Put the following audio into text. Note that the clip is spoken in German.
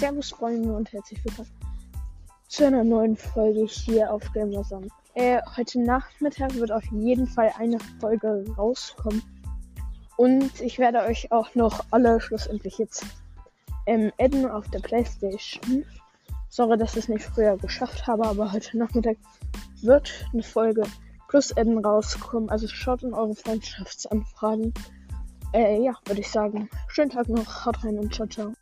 Servus Freunde und herzlich willkommen zu einer neuen Folge hier auf Gamerson. Äh, heute Nachmittag wird auf jeden Fall eine Folge rauskommen. Und ich werde euch auch noch alle schlussendlich jetzt ähm, adden auf der Playstation. Sorry, dass ich es nicht früher geschafft habe, aber heute Nachmittag wird eine Folge plus adden rauskommen. Also schaut in eure Freundschaftsanfragen. Äh, ja, würde ich sagen. Schönen Tag noch. Haut rein und ciao, ciao.